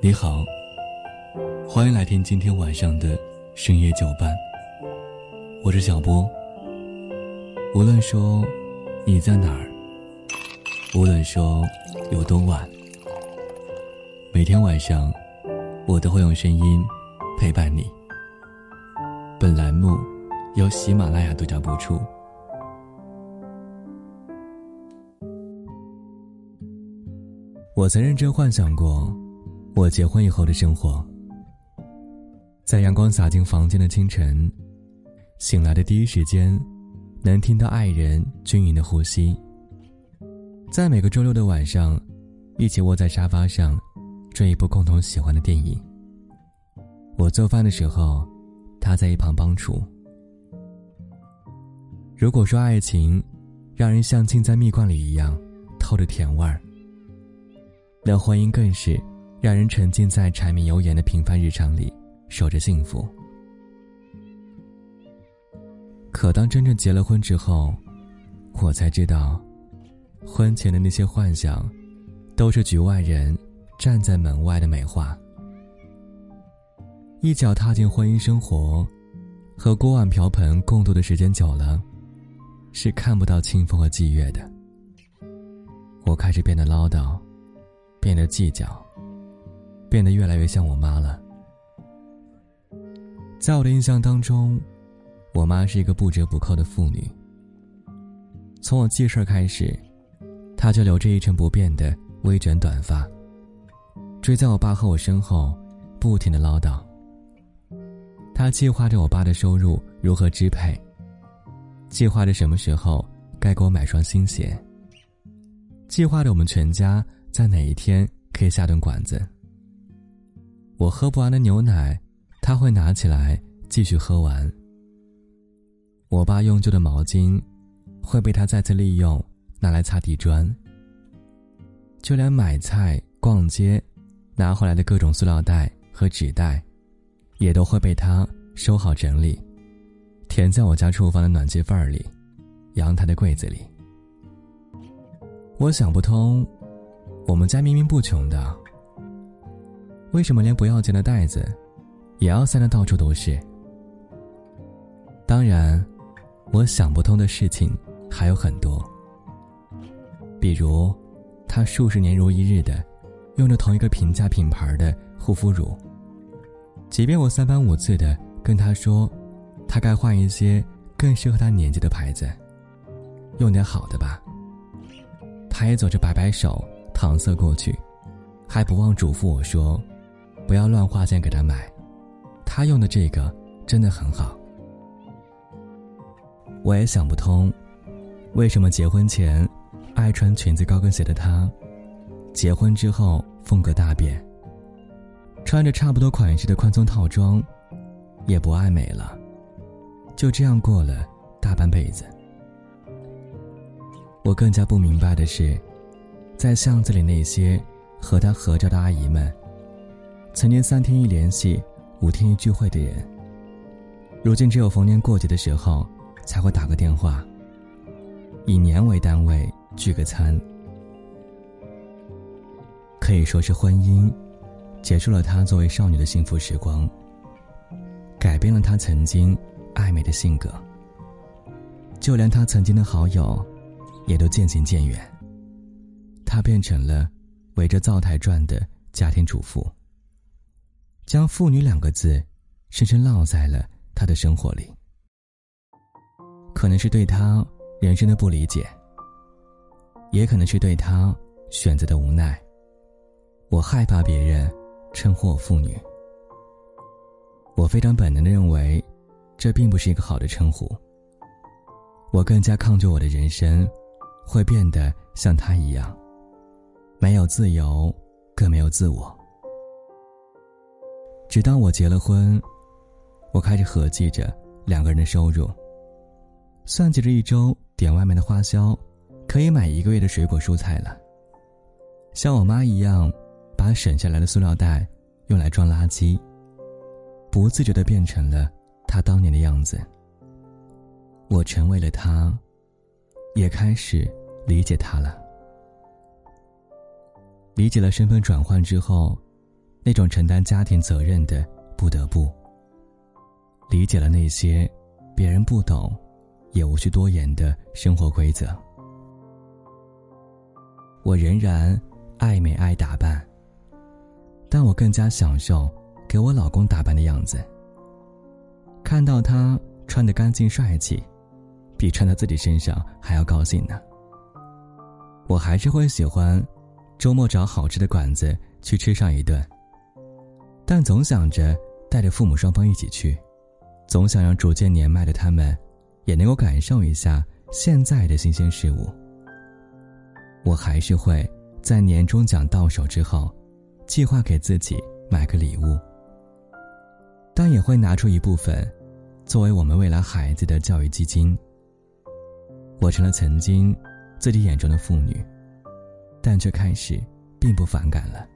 你好，欢迎来听今天晚上的深夜酒伴。我是小波。无论说你在哪儿，无论说有多晚，每天晚上我都会用声音陪伴你。本栏目由喜马拉雅独家播出。我曾认真幻想过。我结婚以后的生活，在阳光洒进房间的清晨，醒来的第一时间，能听到爱人均匀的呼吸。在每个周六的晚上，一起窝在沙发上，追一部共同喜欢的电影。我做饭的时候，他在一旁帮厨。如果说爱情，让人像浸在蜜罐里一样，透着甜味儿，那婚姻更是。让人沉浸在柴米油盐的平凡日常里，守着幸福。可当真正结了婚之后，我才知道，婚前的那些幻想，都是局外人站在门外的美化。一脚踏进婚姻生活，和锅碗瓢盆共度的时间久了，是看不到清风和霁月的。我开始变得唠叨，变得计较。变得越来越像我妈了。在我的印象当中，我妈是一个不折不扣的妇女。从我记事开始，她就留着一成不变的微卷短发，追在我爸和我身后，不停的唠叨。她计划着我爸的收入如何支配，计划着什么时候该给我买双新鞋，计划着我们全家在哪一天可以下顿馆子。我喝不完的牛奶，他会拿起来继续喝完。我爸用旧的毛巾，会被他再次利用，拿来擦地砖。就连买菜、逛街，拿回来的各种塑料袋和纸袋，也都会被他收好整理，填在我家厨房的暖气缝里、阳台的柜子里。我想不通，我们家明明不穷的。为什么连不要钱的袋子，也要塞得到处都是？当然，我想不通的事情还有很多。比如，他数十年如一日的用着同一个平价品牌的护肤乳，即便我三番五次的跟他说，他该换一些更适合他年纪的牌子，用点好的吧。他也总是摆摆手，搪塞过去，还不忘嘱咐我说。不要乱花钱给他买，他用的这个真的很好。我也想不通，为什么结婚前爱穿裙子高跟鞋的他，结婚之后风格大变，穿着差不多款式的宽松套装，也不爱美了，就这样过了大半辈子。我更加不明白的是，在巷子里那些和他合照的阿姨们。曾经三天一联系，五天一聚会的人，如今只有逢年过节的时候才会打个电话。以年为单位聚个餐，可以说是婚姻结束了她作为少女的幸福时光，改变了她曾经爱美的性格。就连她曾经的好友，也都渐行渐远。她变成了围着灶台转的家庭主妇。将“妇女”两个字，深深烙在了他的生活里。可能是对他人生的不理解，也可能是对他选择的无奈。我害怕别人称呼我妇女，我非常本能的认为，这并不是一个好的称呼。我更加抗拒我的人生，会变得像他一样，没有自由，更没有自我。直到我结了婚，我开始合计着两个人的收入，算计着一周点外卖的花销，可以买一个月的水果蔬菜了。像我妈一样，把省下来的塑料袋用来装垃圾，不自觉的变成了她当年的样子。我成为了她，也开始理解她了。理解了身份转换之后，那种承担家庭责任的不得不。理解了那些别人不懂，也无需多言的生活规则。我仍然爱美爱打扮，但我更加享受给我老公打扮的样子。看到他穿得干净帅气，比穿在自己身上还要高兴呢。我还是会喜欢周末找好吃的馆子去吃上一顿，但总想着带着父母双方一起去。总想让逐渐年迈的他们，也能够感受一下现在的新鲜事物。我还是会在年终奖到手之后，计划给自己买个礼物，但也会拿出一部分，作为我们未来孩子的教育基金。我成了曾经自己眼中的妇女，但却开始并不反感了。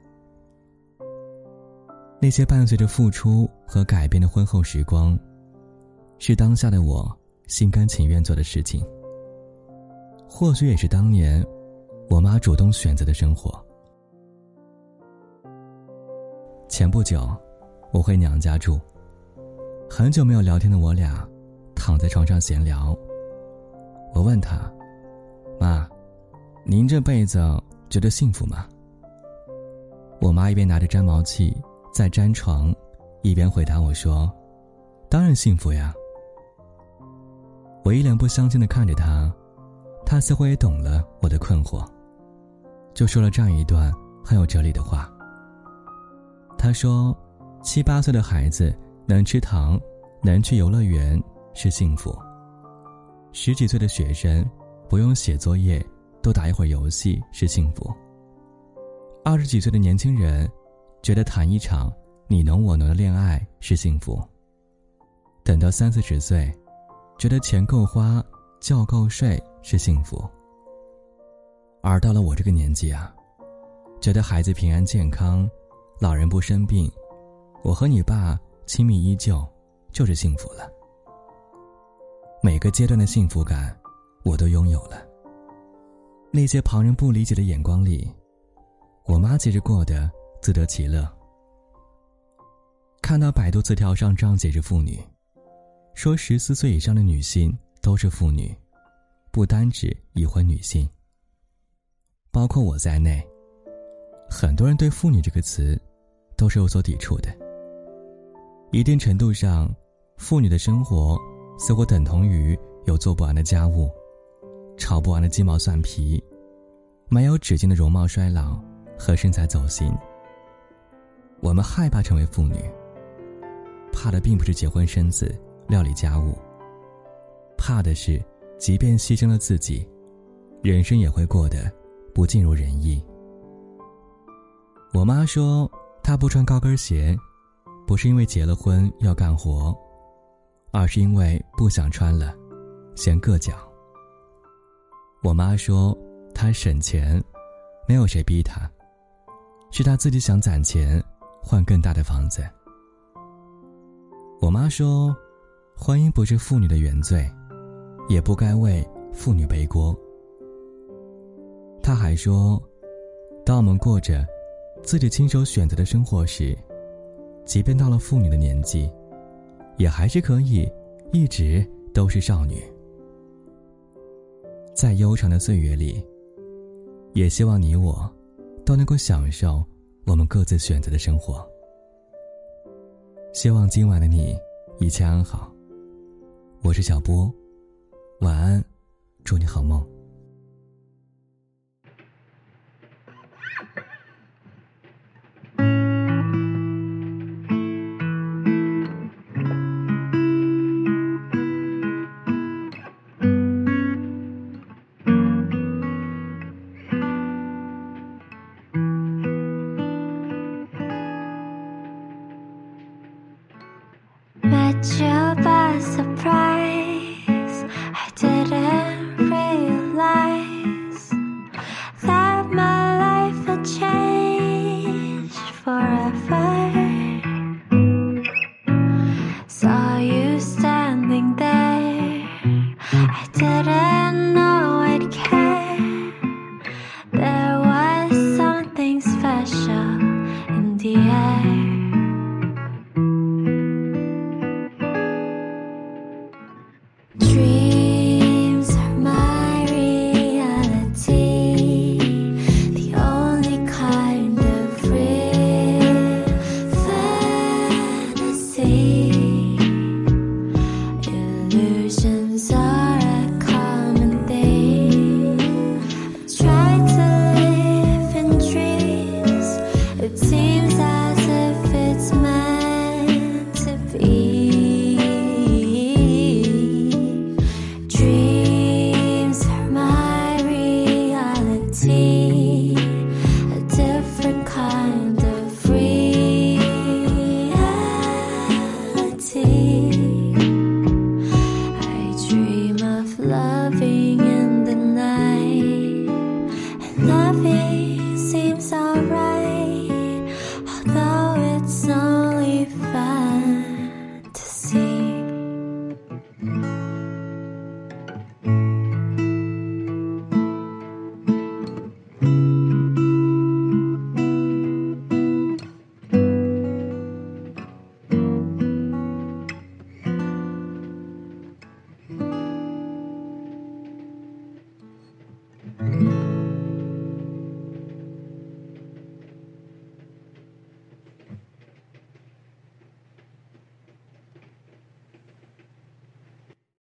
那些伴随着付出和改变的婚后时光。是当下的我心甘情愿做的事情。或许也是当年我妈主动选择的生活。前不久，我回娘家住。很久没有聊天的我俩，躺在床上闲聊。我问她：“妈，您这辈子觉得幸福吗？”我妈一边拿着粘毛器在粘床，一边回答我说：“当然幸福呀。”我一脸不相信的看着他，他似乎也懂了我的困惑，就说了这样一段很有哲理的话。他说：“七八岁的孩子能吃糖，能去游乐园是幸福；十几岁的学生不用写作业，多打一会儿游戏是幸福；二十几岁的年轻人觉得谈一场你侬我侬的恋爱是幸福；等到三四十岁。”觉得钱够花，觉够睡是幸福。而到了我这个年纪啊，觉得孩子平安健康，老人不生病，我和你爸亲密依旧，就是幸福了。每个阶段的幸福感，我都拥有了。那些旁人不理解的眼光里，我妈其实过得自得其乐。看到百度词条上这样解释妇女。说十四岁以上的女性都是妇女，不单指已婚女性。包括我在内，很多人对“妇女”这个词都是有所抵触的。一定程度上，妇女的生活似乎等同于有做不完的家务，炒不完的鸡毛蒜皮，没有止境的容貌衰老和身材走形。我们害怕成为妇女，怕的并不是结婚生子。料理家务，怕的是，即便牺牲了自己，人生也会过得不尽如人意。我妈说，她不穿高跟鞋，不是因为结了婚要干活，而是因为不想穿了，嫌硌脚。我妈说，她省钱，没有谁逼她，是她自己想攒钱换更大的房子。我妈说。婚姻不是妇女的原罪，也不该为妇女背锅。她还说，当我们过着自己亲手选择的生活时，即便到了妇女的年纪，也还是可以一直都是少女。在悠长的岁月里，也希望你我都能够享受我们各自选择的生活。希望今晚的你一切安好。我是小波，晚安，祝你好梦。loving.